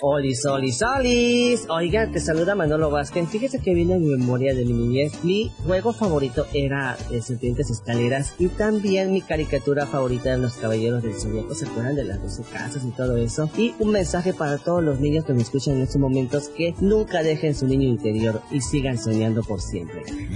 Olis, olis, olis. Oiga, te saluda Manolo Vázquez. Fíjese que viene mi memoria de mi niñez. Mi juego favorito era de Serpientes Escaleras y también mi caricatura favorita de los Caballeros del Zodíaco. ¿Se acuerdan de las 12 casas y todo eso? Y un mensaje para todos los niños que me escuchan en estos momentos que nunca dejen su niño interior y sigan soñando por siempre.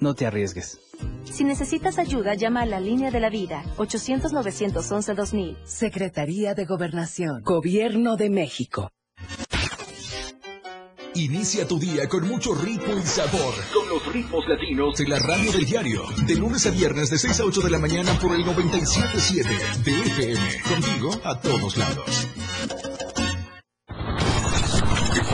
No te arriesgues. Si necesitas ayuda, llama a la línea de la vida, 800-911-2000. Secretaría de Gobernación, Gobierno de México. Inicia tu día con mucho ritmo y sabor. Con los ritmos latinos de la radio del diario. De lunes a viernes de 6 a 8 de la mañana por el 97.7 de FM. Contigo a todos lados.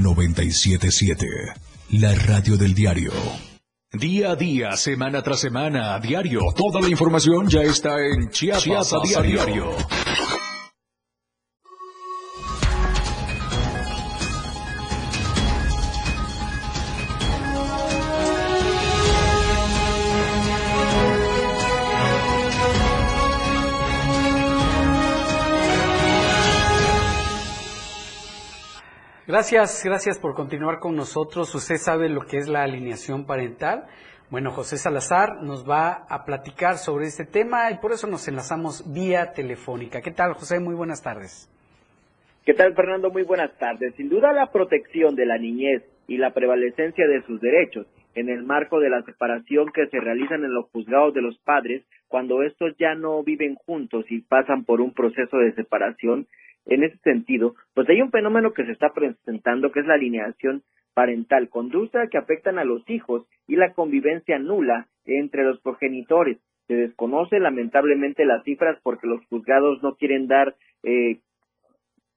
977. La radio del diario. Día a día, semana tras semana, a diario. Toda la información ya está en Chiapas, Chiapas a diario. Gracias, gracias por continuar con nosotros. Usted sabe lo que es la alineación parental. Bueno, José Salazar nos va a platicar sobre este tema y por eso nos enlazamos vía telefónica. ¿Qué tal, José? Muy buenas tardes. ¿Qué tal, Fernando? Muy buenas tardes. Sin duda, la protección de la niñez y la prevalecencia de sus derechos en el marco de la separación que se realizan en los juzgados de los padres cuando estos ya no viven juntos y pasan por un proceso de separación. En ese sentido, pues hay un fenómeno que se está presentando que es la alineación parental, conducta que afectan a los hijos y la convivencia nula entre los progenitores. Se desconoce lamentablemente las cifras porque los juzgados no quieren dar eh,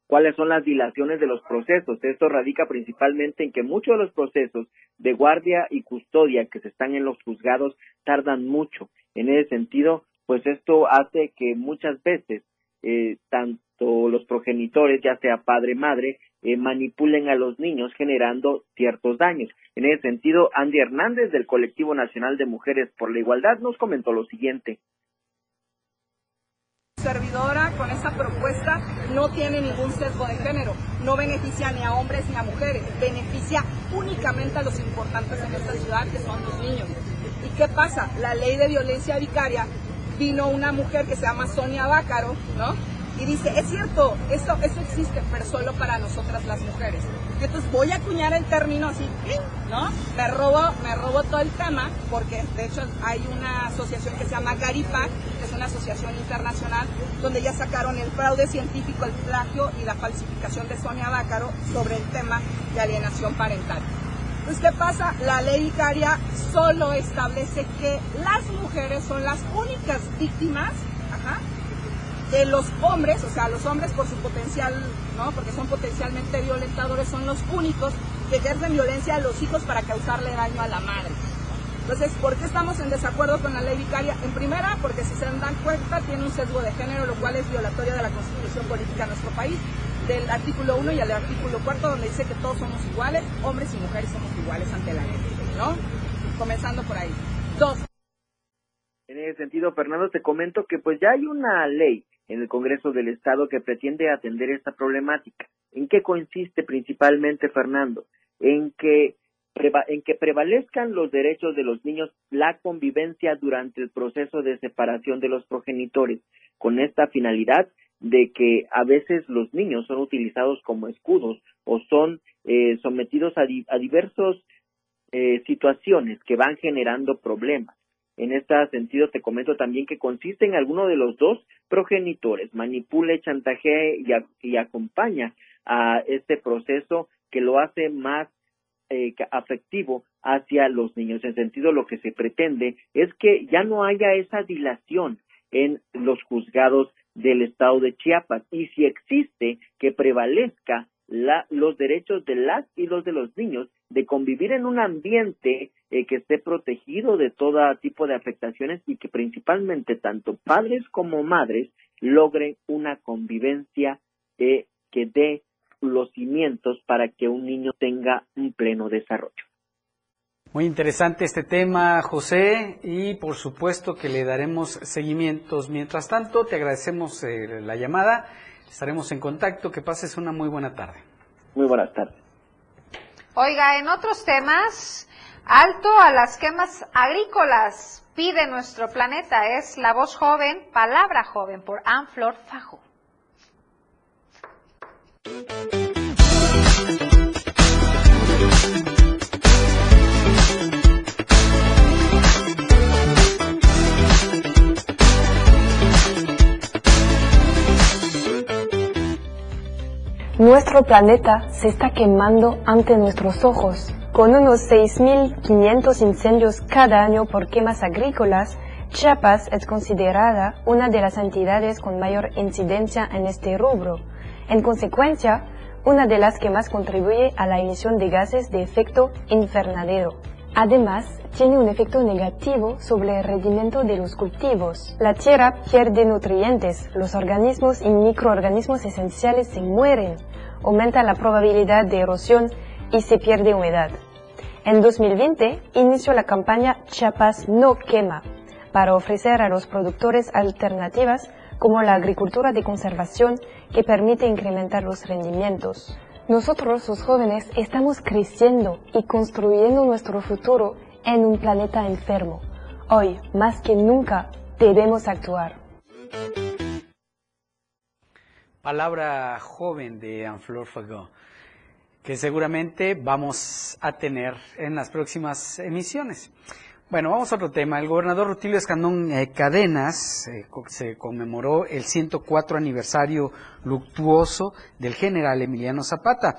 cuáles son las dilaciones de los procesos. Esto radica principalmente en que muchos de los procesos de guardia y custodia que se están en los juzgados tardan mucho. En ese sentido, pues esto hace que muchas veces eh, tanto los progenitores, ya sea padre madre, eh, manipulen a los niños generando ciertos daños. En ese sentido, Andy Hernández del Colectivo Nacional de Mujeres por la Igualdad nos comentó lo siguiente. servidora con esta propuesta no tiene ningún sesgo de género, no beneficia ni a hombres ni a mujeres, beneficia únicamente a los importantes en esta ciudad que son los niños. ¿Y qué pasa? La ley de violencia vicaria vino una mujer que se llama Sonia Bácaro, ¿no? Y dice, es cierto, esto, esto existe, pero solo para nosotras las mujeres. Entonces voy a acuñar el término así, ¿no? Me robo, me robo todo el tema, porque de hecho hay una asociación que se llama Garipac, que es una asociación internacional, donde ya sacaron el fraude científico, el plagio y la falsificación de Sonia Bácaro sobre el tema de alienación parental. Entonces, ¿qué pasa? La ley vicaria solo establece que las mujeres son las únicas víctimas, ajá, que los hombres, o sea, los hombres por su potencial, ¿no? Porque son potencialmente violentadores, son los únicos que ejercen violencia a los hijos para causarle daño a la madre. Entonces, ¿por qué estamos en desacuerdo con la ley vicaria? En primera, porque si se dan cuenta, tiene un sesgo de género, lo cual es violatorio de la constitución política de nuestro país, del artículo 1 y al artículo 4, donde dice que todos somos iguales, hombres y mujeres somos iguales ante la ley, ¿no? Comenzando por ahí. Dos, En ese sentido, Fernando, te comento que pues ya hay una ley en el Congreso del Estado que pretende atender esta problemática. ¿En qué consiste principalmente, Fernando? En que en que prevalezcan los derechos de los niños, la convivencia durante el proceso de separación de los progenitores, con esta finalidad de que a veces los niños son utilizados como escudos o son eh, sometidos a, di- a diversos eh, situaciones que van generando problemas. En este sentido, te comento también que consiste en alguno de los dos progenitores, manipule, chantajee y, y acompaña a este proceso que lo hace más eh, afectivo hacia los niños. En sentido, lo que se pretende es que ya no haya esa dilación en los juzgados del estado de Chiapas y si existe que prevalezca la, los derechos de las y los de los niños de convivir en un ambiente eh, que esté protegido de todo tipo de afectaciones y que principalmente tanto padres como madres logren una convivencia eh, que dé los cimientos para que un niño tenga un pleno desarrollo. Muy interesante este tema, José, y por supuesto que le daremos seguimientos. Mientras tanto, te agradecemos eh, la llamada, estaremos en contacto, que pases una muy buena tarde. Muy buenas tardes. Oiga, en otros temas, alto a las quemas agrícolas, pide nuestro planeta, es la voz joven, palabra joven, por Anflor Fajo. Nuestro planeta se está quemando ante nuestros ojos. Con unos 6.500 incendios cada año por quemas agrícolas, Chiapas es considerada una de las entidades con mayor incidencia en este rubro. En consecuencia, una de las que más contribuye a la emisión de gases de efecto invernadero. Además, tiene un efecto negativo sobre el rendimiento de los cultivos. La tierra pierde nutrientes, los organismos y microorganismos esenciales se mueren, aumenta la probabilidad de erosión y se pierde humedad. En 2020 inició la campaña Chiapas no quema para ofrecer a los productores alternativas como la agricultura de conservación que permite incrementar los rendimientos. Nosotros, los jóvenes, estamos creciendo y construyendo nuestro futuro en un planeta enfermo. Hoy, más que nunca, debemos actuar. Palabra joven de Anflor Fagot, que seguramente vamos a tener en las próximas emisiones. Bueno, vamos a otro tema. El gobernador Rutilio Escandón eh, Cadenas eh, se conmemoró el 104 aniversario luctuoso del general Emiliano Zapata.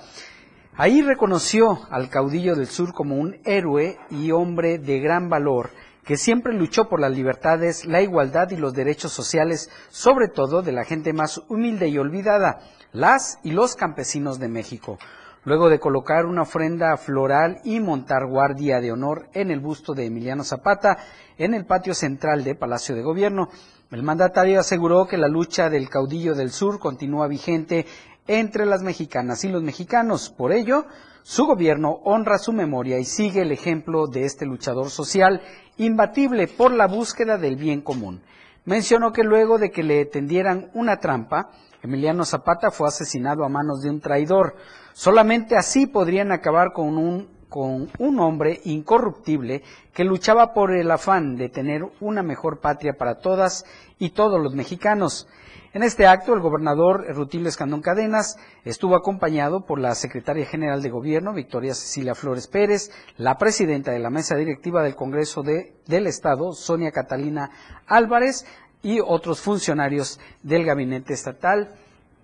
Ahí reconoció al caudillo del sur como un héroe y hombre de gran valor que siempre luchó por las libertades, la igualdad y los derechos sociales, sobre todo de la gente más humilde y olvidada, las y los campesinos de México luego de colocar una ofrenda floral y montar guardia de honor en el busto de Emiliano Zapata en el patio central de Palacio de Gobierno. El mandatario aseguró que la lucha del caudillo del sur continúa vigente entre las mexicanas y los mexicanos. Por ello, su gobierno honra su memoria y sigue el ejemplo de este luchador social imbatible por la búsqueda del bien común. Mencionó que luego de que le tendieran una trampa, Emiliano Zapata fue asesinado a manos de un traidor. Solamente así podrían acabar con un, con un hombre incorruptible que luchaba por el afán de tener una mejor patria para todas y todos los mexicanos. En este acto, el gobernador Rutilio Escandón Cadenas estuvo acompañado por la secretaria general de Gobierno, Victoria Cecilia Flores Pérez, la presidenta de la mesa directiva del Congreso del Estado, Sonia Catalina Álvarez, y otros funcionarios del gabinete estatal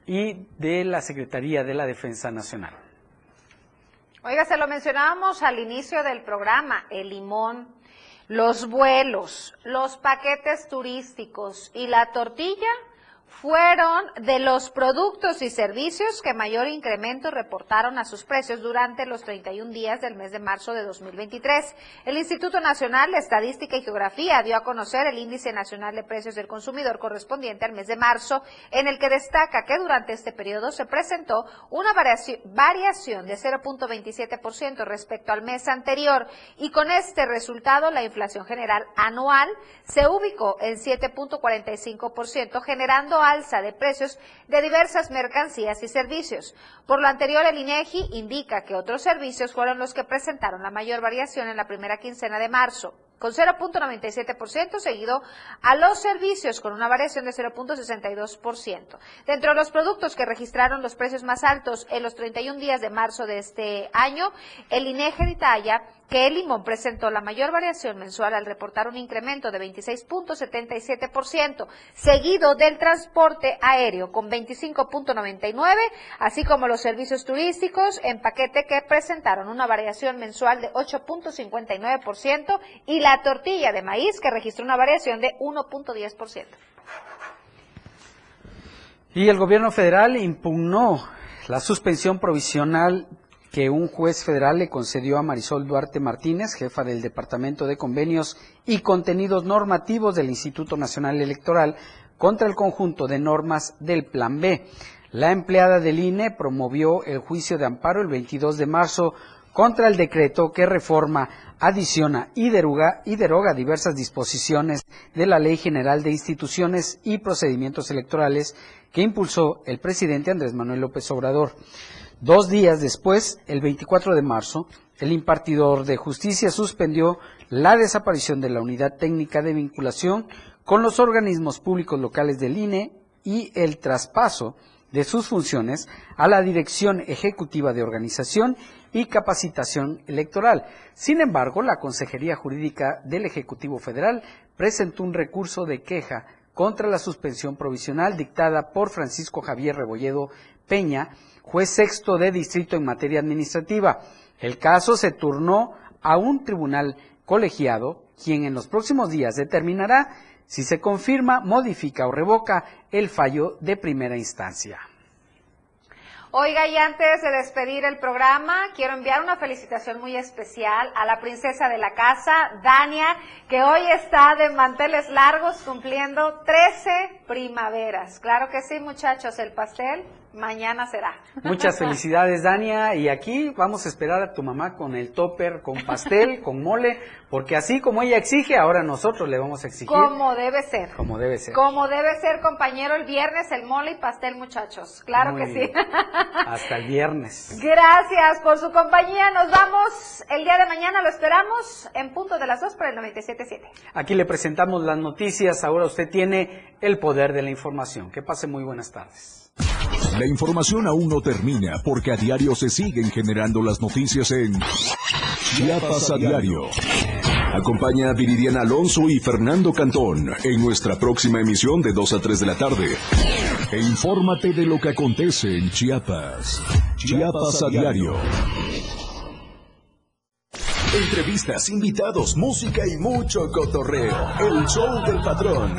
y de la Secretaría de la Defensa Nacional. Oiga, se lo mencionábamos al inicio del programa, el limón, los vuelos, los paquetes turísticos y la tortilla fueron de los productos y servicios que mayor incremento reportaron a sus precios durante los 31 días del mes de marzo de 2023. El Instituto Nacional de Estadística y Geografía dio a conocer el Índice Nacional de Precios del Consumidor correspondiente al mes de marzo, en el que destaca que durante este periodo se presentó una variación de 0.27% respecto al mes anterior y con este resultado la inflación general anual se ubicó en 7.45%, generando alza de precios de diversas mercancías y servicios. Por lo anterior, el INEGI indica que otros servicios fueron los que presentaron la mayor variación en la primera quincena de marzo. con 0.97%, seguido a los servicios con una variación de 0.62%. Dentro de los productos que registraron los precios más altos en los 31 días de marzo de este año, el INEGE detalla que el limón presentó la mayor variación mensual al reportar un incremento de 26.77%, seguido del transporte aéreo con 25.99%, así como los servicios turísticos en paquete que presentaron una variación mensual de 8.59% y la tortilla de maíz que registró una variación de 1.10%. Y el gobierno federal impugnó la suspensión provisional que un juez federal le concedió a Marisol Duarte Martínez, jefa del Departamento de Convenios y Contenidos Normativos del Instituto Nacional Electoral, contra el conjunto de normas del Plan B. La empleada del INE promovió el juicio de amparo el 22 de marzo contra el decreto que reforma, adiciona y deroga, y deroga diversas disposiciones de la Ley General de Instituciones y Procedimientos Electorales que impulsó el presidente Andrés Manuel López Obrador. Dos días después, el 24 de marzo, el impartidor de justicia suspendió la desaparición de la unidad técnica de vinculación con los organismos públicos locales del INE y el traspaso de sus funciones a la Dirección Ejecutiva de Organización y Capacitación Electoral. Sin embargo, la Consejería Jurídica del Ejecutivo Federal presentó un recurso de queja contra la suspensión provisional dictada por Francisco Javier Rebolledo Peña, juez sexto de distrito en materia administrativa. El caso se turnó a un tribunal colegiado, quien en los próximos días determinará si se confirma, modifica o revoca el fallo de primera instancia. Oiga, y antes de despedir el programa, quiero enviar una felicitación muy especial a la princesa de la casa, Dania, que hoy está de manteles largos cumpliendo 13 primaveras. Claro que sí, muchachos, el pastel mañana será. Muchas felicidades, Dania. Y aquí vamos a esperar a tu mamá con el topper, con pastel, con mole, porque así como ella exige, ahora nosotros le vamos a exigir. Como debe ser. Como debe ser. Como debe ser, compañero, el viernes el mole y pastel, muchachos. Claro que sí. Hasta el viernes. Gracias por su compañía. Nos vamos el día de mañana, lo esperamos en punto de las 2 por el 97.7. Aquí le presentamos las noticias. Ahora usted tiene el poder de la información. Que pase muy buenas tardes. La información aún no termina porque a diario se siguen generando las noticias en Chiapas a diario. Acompaña a Viridiana Alonso y Fernando Cantón en nuestra próxima emisión de 2 a 3 de la tarde. E infórmate de lo que acontece en Chiapas. Chiapas a diario. Entrevistas, invitados, música y mucho cotorreo. El show del patrón.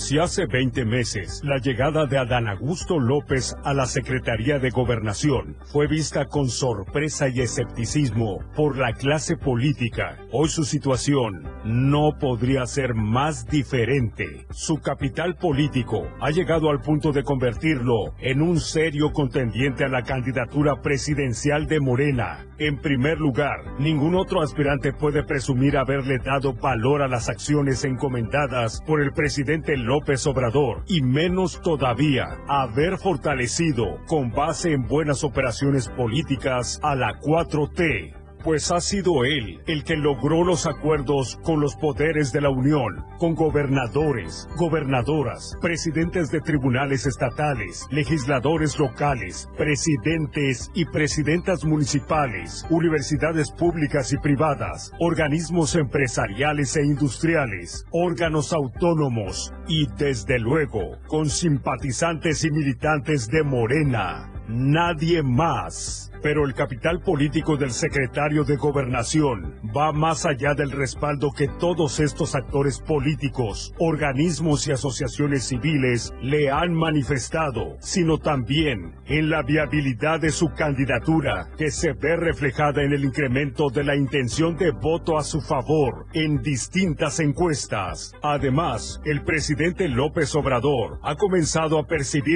Si hace 20 meses la llegada de Adán Augusto López a la Secretaría de Gobernación fue vista con sorpresa y escepticismo por la clase política, hoy su situación no podría ser más diferente. Su capital político ha llegado al punto de convertirlo en un serio contendiente a la candidatura presidencial de Morena. En primer lugar, ningún otro aspirante puede presumir haberle dado valor a las acciones encomendadas por el presidente López López Obrador y menos todavía haber fortalecido con base en buenas operaciones políticas a la 4T pues ha sido él el que logró los acuerdos con los poderes de la Unión, con gobernadores, gobernadoras, presidentes de tribunales estatales, legisladores locales, presidentes y presidentas municipales, universidades públicas y privadas, organismos empresariales e industriales, órganos autónomos y desde luego con simpatizantes y militantes de Morena. Nadie más. Pero el capital político del secretario de Gobernación va más allá del respaldo que todos estos actores políticos, organismos y asociaciones civiles le han manifestado, sino también en la viabilidad de su candidatura, que se ve reflejada en el incremento de la intención de voto a su favor en distintas encuestas. Además, el presidente López Obrador ha comenzado a percibir